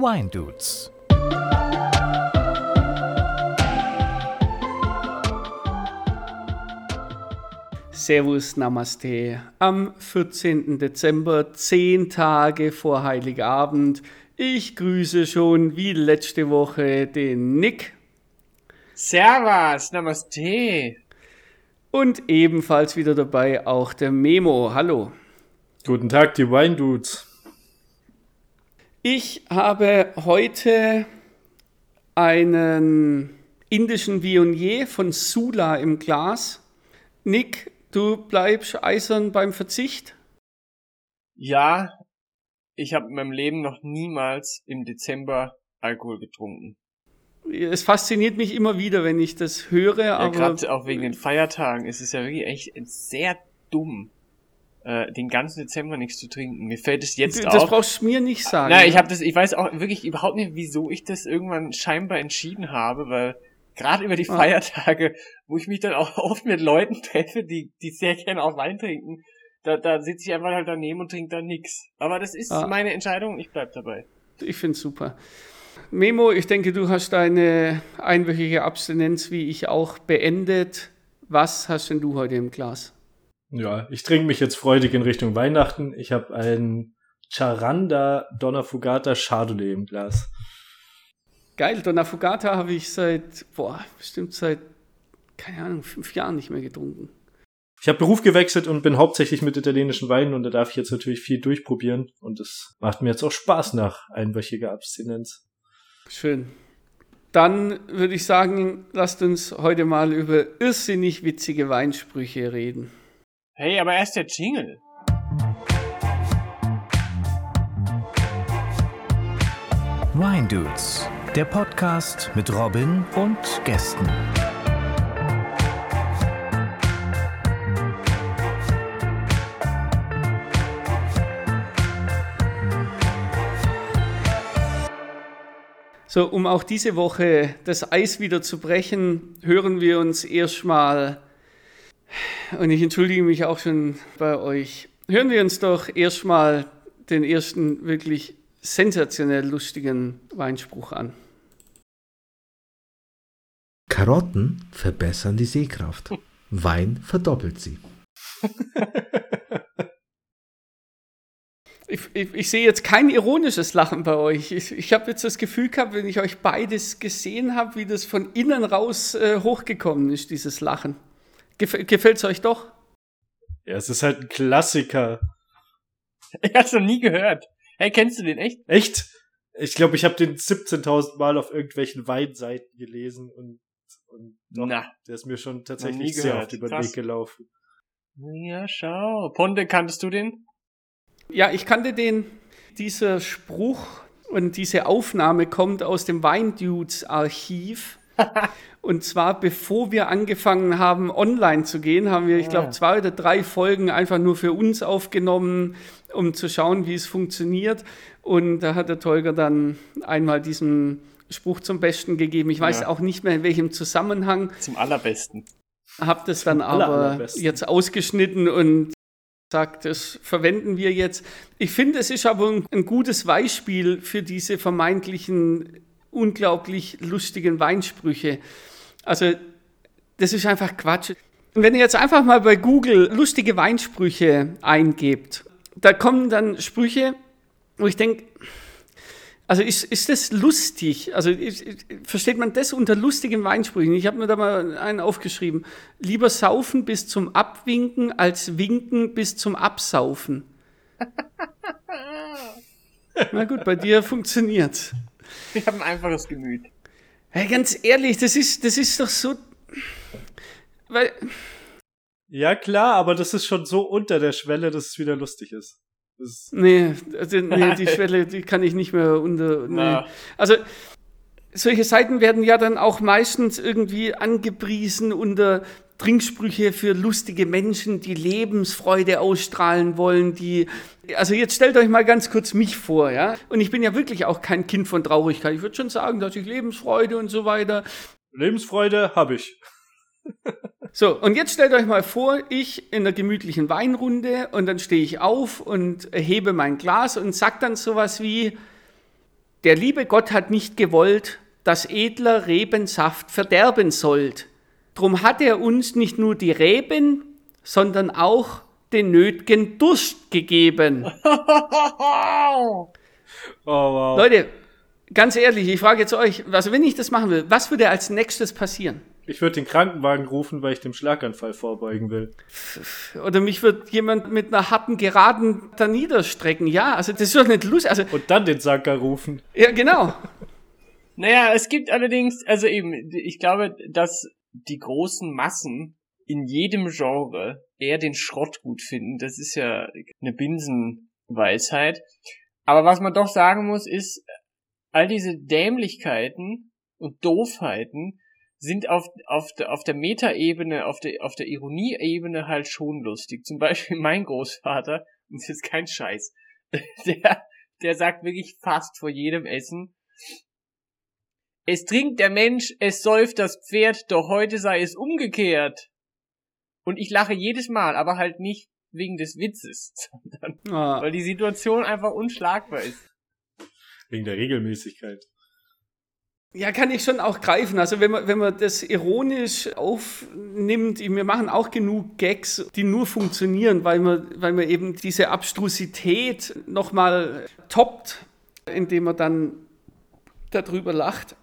Wine Dudes. Servus, Namaste. Am 14. Dezember, zehn Tage vor Heiligabend. Ich grüße schon wie letzte Woche den Nick. Servus, Namaste. Und ebenfalls wieder dabei auch der Memo. Hallo. Guten Tag, die Wine Dudes. Ich habe heute einen indischen Vionier von Sula im Glas. Nick, du bleibst eisern beim Verzicht? Ja, ich habe in meinem Leben noch niemals im Dezember Alkohol getrunken. Es fasziniert mich immer wieder, wenn ich das höre, Ja, gerade auch wegen den Feiertagen ist es ja wirklich echt sehr dumm, äh, den ganzen Dezember nichts zu trinken. Mir fällt es jetzt das auf. brauchst du mir nicht sagen. Nein, ich habe das, ich weiß auch wirklich überhaupt nicht, wieso ich das irgendwann scheinbar entschieden habe, weil gerade über die. Feiertage, wo ich mich dann auch oft mit Leuten treffe, die, die sehr gerne auch Wein trinken, da, da sitze ich einfach halt daneben und trinke da nix. Aber das ist Ah. meine Entscheidung, ich bleib dabei. Ich finde es super. Memo, ich denke, du hast deine einwöchige Abstinenz wie ich auch beendet. Was hast denn du heute im Glas? Ja, ich trinke mich jetzt freudig in Richtung Weihnachten. Ich habe einen Charanda Donna Fugata Chardonnay im Glas. Geil, Donna Fugata habe ich seit, boah, bestimmt seit, keine Ahnung, fünf Jahren nicht mehr getrunken. Ich habe Beruf gewechselt und bin hauptsächlich mit italienischen Weinen und da darf ich jetzt natürlich viel durchprobieren und es macht mir jetzt auch Spaß nach einwöchiger Abstinenz. Schön. Dann würde ich sagen, lasst uns heute mal über irrsinnig witzige Weinsprüche reden. Hey, aber erst der Jingle. Wine Dudes, der Podcast mit Robin und Gästen. So, um auch diese Woche das Eis wieder zu brechen, hören wir uns erstmal, und ich entschuldige mich auch schon bei euch, hören wir uns doch erstmal den ersten wirklich sensationell lustigen Weinspruch an. Karotten verbessern die Sehkraft. Wein verdoppelt sie. Ich, ich, ich sehe jetzt kein ironisches Lachen bei euch. Ich, ich habe jetzt das Gefühl gehabt, wenn ich euch beides gesehen habe, wie das von innen raus äh, hochgekommen ist, dieses Lachen. Gef Gefällt es euch doch? Ja, es ist halt ein Klassiker. Ich hab's noch nie gehört. Hey, kennst du den echt? Echt? Ich glaube, ich habe den 17.000 Mal auf irgendwelchen Weinseiten gelesen und, und doch, Na. der ist mir schon tatsächlich sehr oft über den. Weg gelaufen. Ja, schau. Ponte, kanntest du den? Ja, ich kannte den. Dieser Spruch und diese Aufnahme kommt aus dem Weindudes-Archiv. Und zwar bevor wir angefangen haben, online zu gehen, haben wir, ich glaube, Ah. zwei oder drei Folgen einfach nur für uns aufgenommen, um zu schauen, wie es funktioniert. Und da hat der Tolger dann einmal diesen Spruch zum Besten gegeben. Ich weiß Ja. auch nicht mehr, in welchem Zusammenhang. Zum allerbesten. Hab das dann aller- aber jetzt ausgeschnitten und sagt, das verwenden wir jetzt. Ich finde, es ist aber ein, ein gutes Beispiel für diese vermeintlichen unglaublich lustigen Weinsprüche. Also, das ist einfach Quatsch. Und wenn ihr jetzt einfach mal bei Google lustige Weinsprüche eingebt, da kommen dann Sprüche, wo ich denke, also ist, ist das lustig? Also ist, versteht man das unter lustigen Weinsprüchen? Ich habe mir da mal einen aufgeschrieben. Lieber saufen bis zum Abwinken als winken bis zum Absaufen. Na gut, bei dir funktioniert's. Ich habe ein einfaches Gemüt. Hey, ganz ehrlich, das ist, das ist doch so. Weil, Ja, klar, aber das ist schon so unter der Schwelle, dass es wieder lustig ist. Das nee, also, nee, die Schwelle, die kann ich nicht mehr unter. Nee. Also, solche Seiten werden ja dann auch meistens irgendwie angepriesen unter Trinksprüche für lustige Menschen, die Lebensfreude ausstrahlen wollen, die, also jetzt stellt euch mal ganz kurz mich vor, ja. Und ich bin ja wirklich auch kein Kind von Traurigkeit. Ich würde schon sagen, dass ich Lebensfreude und so weiter. Lebensfreude habe ich. So, und jetzt stellt euch mal vor, ich in einer gemütlichen Weinrunde und dann stehe ich auf und hebe mein Glas und sag dann sowas wie, Der liebe Gott hat nicht gewollt, dass edler Rebensaft verderben sollt. Drum hat er uns nicht nur die Reben, sondern auch den nötigen Durst gegeben. Oh, wow. Leute, ganz ehrlich, ich frage jetzt euch, also wenn ich das machen will, was würde als nächstes passieren? Ich würde den Krankenwagen rufen, weil ich dem Schlaganfall vorbeugen will. Oder mich wird jemand mit einer harten Geraden da niederstrecken. Ja, also das ist doch nicht lustig. Also, Und dann den Sanker rufen. ja, genau. Naja, es gibt allerdings, also eben, ich glaube, dass die großen Massen in jedem Genre eher den Schrott gut finden. Das ist ja eine Binsenweisheit. Aber was man doch sagen muss, ist, all diese Dämlichkeiten und Doofheiten sind auf, auf, der, auf der Metaebene, auf der, auf der Ironieebene halt schon lustig. Zum Beispiel mein Großvater, und das ist kein Scheiß, der, der sagt wirklich fast vor jedem Essen, es trinkt der Mensch, es säuft das Pferd, doch heute sei es umgekehrt. Und ich lache jedes Mal, aber halt nicht wegen des Witzes, sondern Ah, weil die Situation einfach unschlagbar ist. Wegen der Regelmäßigkeit. Ja, kann ich schon auch greifen. Also wenn man, wenn man das ironisch aufnimmt, wir machen auch genug Gags, die nur funktionieren, weil man, weil man eben diese Abstrusität nochmal toppt, indem man dann darüber lacht.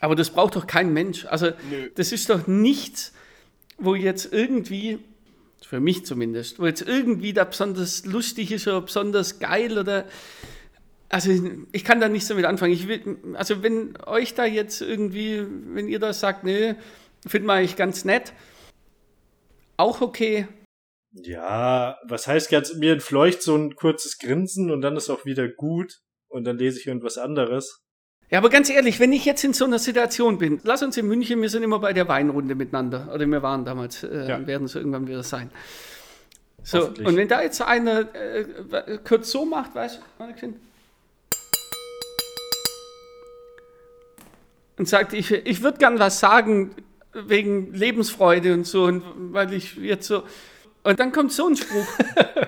Aber das braucht doch kein Mensch. Also Nö. das ist doch nichts, wo jetzt irgendwie, für mich zumindest, wo jetzt irgendwie da besonders lustig ist oder besonders geil oder also ich kann da nicht so mit anfangen. Ich will, also wenn euch da jetzt irgendwie, wenn ihr da sagt, nee, finden wir eigentlich ganz nett, auch okay. Ja, was heißt ganz, mir entfleucht so ein kurzes Grinsen und dann ist auch wieder gut und dann lese ich irgendwas anderes. Ja, aber ganz ehrlich, wenn ich jetzt in so einer Situation bin, lass uns in München, wir sind immer bei der Weinrunde miteinander, oder wir waren damals, äh, Ja. werden es irgendwann wieder sein. So, und wenn da jetzt einer äh, kurz so macht, weißt du, und sagt, ich, ich würde gern was sagen wegen Lebensfreude und so, und weil ich jetzt so, und dann kommt so ein Spruch.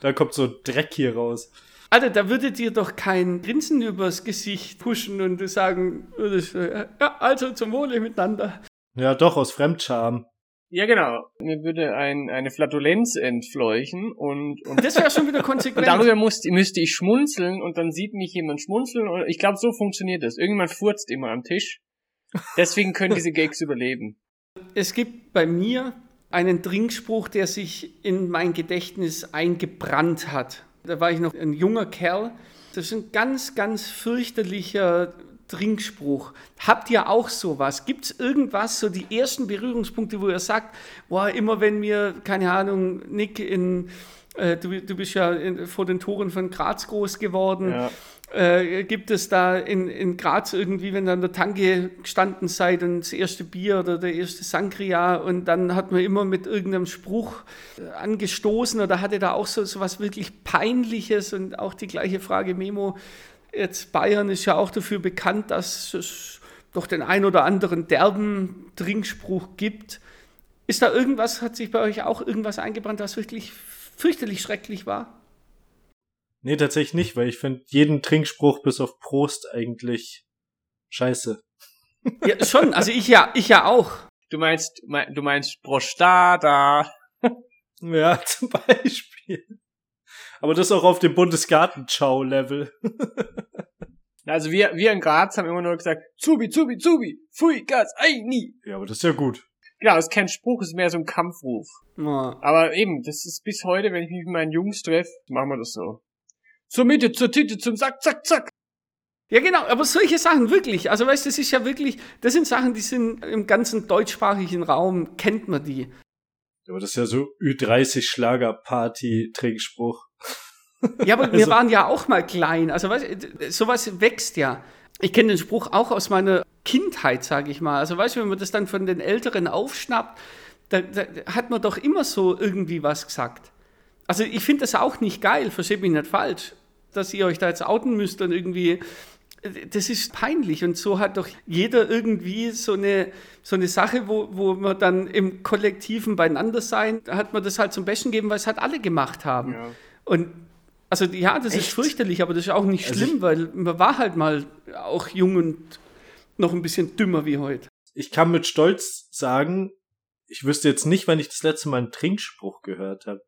Da kommt so Dreck hier raus. Alter, da würde dir doch kein Grinsen übers Gesicht pushen und sagen würdest, äh, ja, also zum Wohle miteinander. Ja, doch, aus Fremdscham. Ja, genau. Mir würde ein, eine Flatulenz entfleuchen und, und, Das wäre schon wieder und konsequent. darüber musste, müsste ich schmunzeln und dann sieht mich jemand schmunzeln und ich glaube, so funktioniert das. Irgendjemand furzt immer am Tisch. Deswegen können diese Gags überleben. Es gibt bei mir einen Trinkspruch, der sich in mein Gedächtnis eingebrannt hat. Da war ich noch ein junger Kerl. Das ist ein ganz, ganz fürchterlicher Trinkspruch. Habt ihr auch sowas? Gibt es irgendwas, so die ersten Berührungspunkte, wo ihr sagt, boah, immer wenn mir, keine Ahnung, Nick in, äh, du, du bist ja in, vor den Toren von Graz groß geworden, Ja. äh, gibt es da in, in Graz irgendwie, wenn ihr an der Tanke gestanden seid und das erste Bier oder der erste Sangria und dann hat man immer mit irgendeinem Spruch äh, angestoßen oder hatte da auch so, so was wirklich Peinliches und auch die gleiche Frage, Memo, jetzt Bayern ist ja auch dafür bekannt, dass es doch den ein oder anderen derben Trinkspruch gibt. Ist da irgendwas, hat sich bei euch auch irgendwas eingebrannt, was wirklich fürchterlich schrecklich war? Nee, tatsächlich nicht, weil ich finde jeden Trinkspruch bis auf Prost eigentlich scheiße. Ja, schon, also ich ja, ich ja auch. Du meinst, mei- du meinst Prostada. Ja, zum Beispiel. Aber das auch auf dem Bundesgartenschau-Level. Also wir, wir in Graz haben immer nur gesagt, Zubi, Zubi, Zubi, Pfui, Gas, ei, nie. Ja, aber das ist ja gut. Genau, ist kein Spruch, ist mehr so ein Kampfruf. Ja. Aber eben, das ist bis heute, wenn ich mich mit meinen Jungs treffe, machen wir das so. Zur Mitte, zur Titte, zum Sack, zack, zack. Ja, genau, aber solche Sachen wirklich. Also, weißt du, das ist ja wirklich, das sind Sachen, die sind im ganzen deutschsprachigen Raum, kennt man die. Aber das ist ja so Ü30-Schlager-Party-Trinkspruch. Ja, aber wir Also- waren ja auch mal klein. Also, weißt sowas wächst ja. Ich kenne den Spruch auch aus meiner Kindheit, sage ich mal. Also, weißt du, wenn man das dann von den Älteren aufschnappt, da, da hat man doch immer so irgendwie was gesagt. Also, ich finde das auch nicht geil, versteht mich nicht falsch, dass ihr euch da jetzt outen müsst und irgendwie. Das ist peinlich und so hat doch jeder irgendwie so eine, so eine Sache, wo, wo man dann im kollektiven Beieinander sein, da hat man das halt zum Besten gegeben, weil es halt alle gemacht haben. Ja. Und Also ja, das ist Echt? fürchterlich, aber das ist auch nicht Also schlimm, weil man war halt mal auch jung und noch ein bisschen dümmer wie heute. Ich kann mit Stolz sagen, ich wüsste jetzt nicht, wann ich das letzte Mal einen Trinkspruch gehört habe.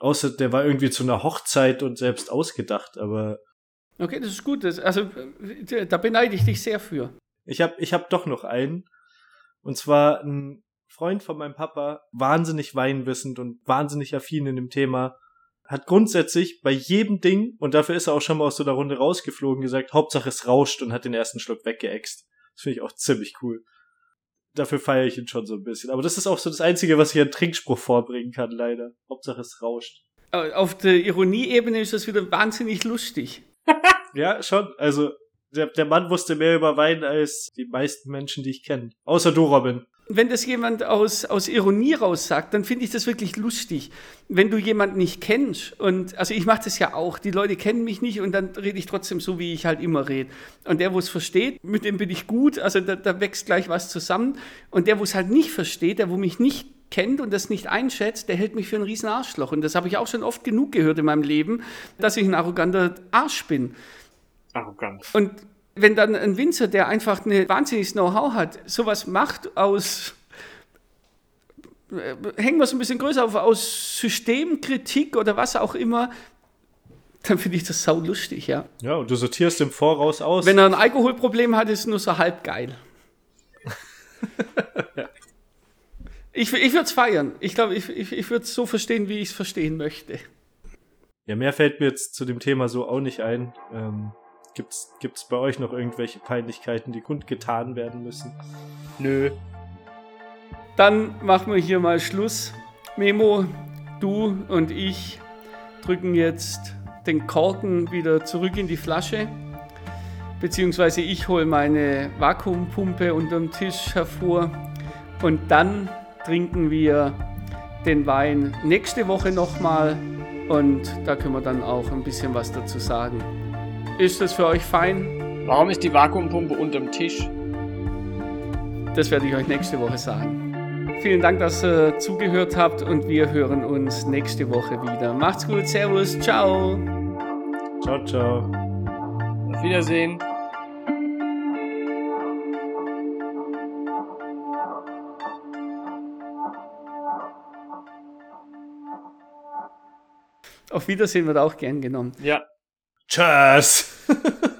Außer der war irgendwie zu einer Hochzeit und selbst ausgedacht, aber Okay, das ist gut. Das, also äh, da beneide ich dich sehr für. ich habe ich hab doch noch einen. Und zwar ein Freund von meinem Papa, wahnsinnig weinwissend und wahnsinnig affin in dem Thema, hat grundsätzlich bei jedem Ding, und dafür ist er auch schon mal aus so einer Runde rausgeflogen, gesagt, Hauptsache es rauscht und hat den ersten Schluck weggeext. Das finde ich auch ziemlich cool. Dafür feiere ich ihn schon so ein bisschen. Aber das ist auch so das Einzige, was ich an Trinkspruch vorbringen kann, leider. Hauptsache es rauscht. Äh, Auf der Ironieebene ist das wieder wahnsinnig lustig. Ja, schon. Also, der, der Mann wusste mehr über Wein als die meisten Menschen, die ich kenne. Außer du, Robin. Wenn das jemand aus, aus Ironie raus sagt, dann finde ich das wirklich lustig. Wenn du jemanden nicht kennst, und also ich mache das ja auch, die Leute kennen mich nicht und dann rede ich trotzdem so, wie ich halt immer rede. Und der, wo es versteht, mit dem bin ich gut, also da, da wächst gleich was zusammen. Und der, wo es halt nicht versteht, der, wo mich nicht kennt und das nicht einschätzt, der hält mich für einen riesen Arschloch. Und das habe ich auch schon oft genug gehört in meinem Leben, dass ich ein arroganter Arsch bin. Arrogant. Und wenn dann ein Winzer, der einfach eine wahnsinniges Know-how hat, sowas macht aus, äh, hängen wir es ein bisschen größer auf, aus Systemkritik oder was auch immer, dann finde ich das sau lustig, ja. Ja, und du sortierst im Voraus aus. Wenn er ein Alkoholproblem hat, ist es nur so halb geil. Ich, ich würde es feiern. Ich glaube, ich, ich, ich würde es so verstehen, wie ich es verstehen möchte. Ja, mehr fällt mir jetzt zu dem Thema so auch nicht ein. Ähm, gibt's, gibt's bei euch noch irgendwelche Peinlichkeiten, die kundgetan werden müssen? Nö. Dann machen wir hier mal Schluss. Memo, du und ich drücken jetzt den Korken wieder zurück in die Flasche. Beziehungsweise ich hole meine Vakuumpumpe unterm Tisch hervor. Und dann trinken wir den Wein nächste Woche nochmal. Und da können wir dann auch ein bisschen was dazu sagen. Ist das für euch fein? Warum ist die Vakuumpumpe unterm Tisch? Das werde ich euch nächste Woche sagen. Vielen Dank, dass ihr zugehört habt und wir hören uns nächste Woche wieder. Macht's gut, Servus, ciao. Ciao, ciao. Auf Wiedersehen. Auf Wiedersehen wird auch gern genommen. Ja. Tschüss.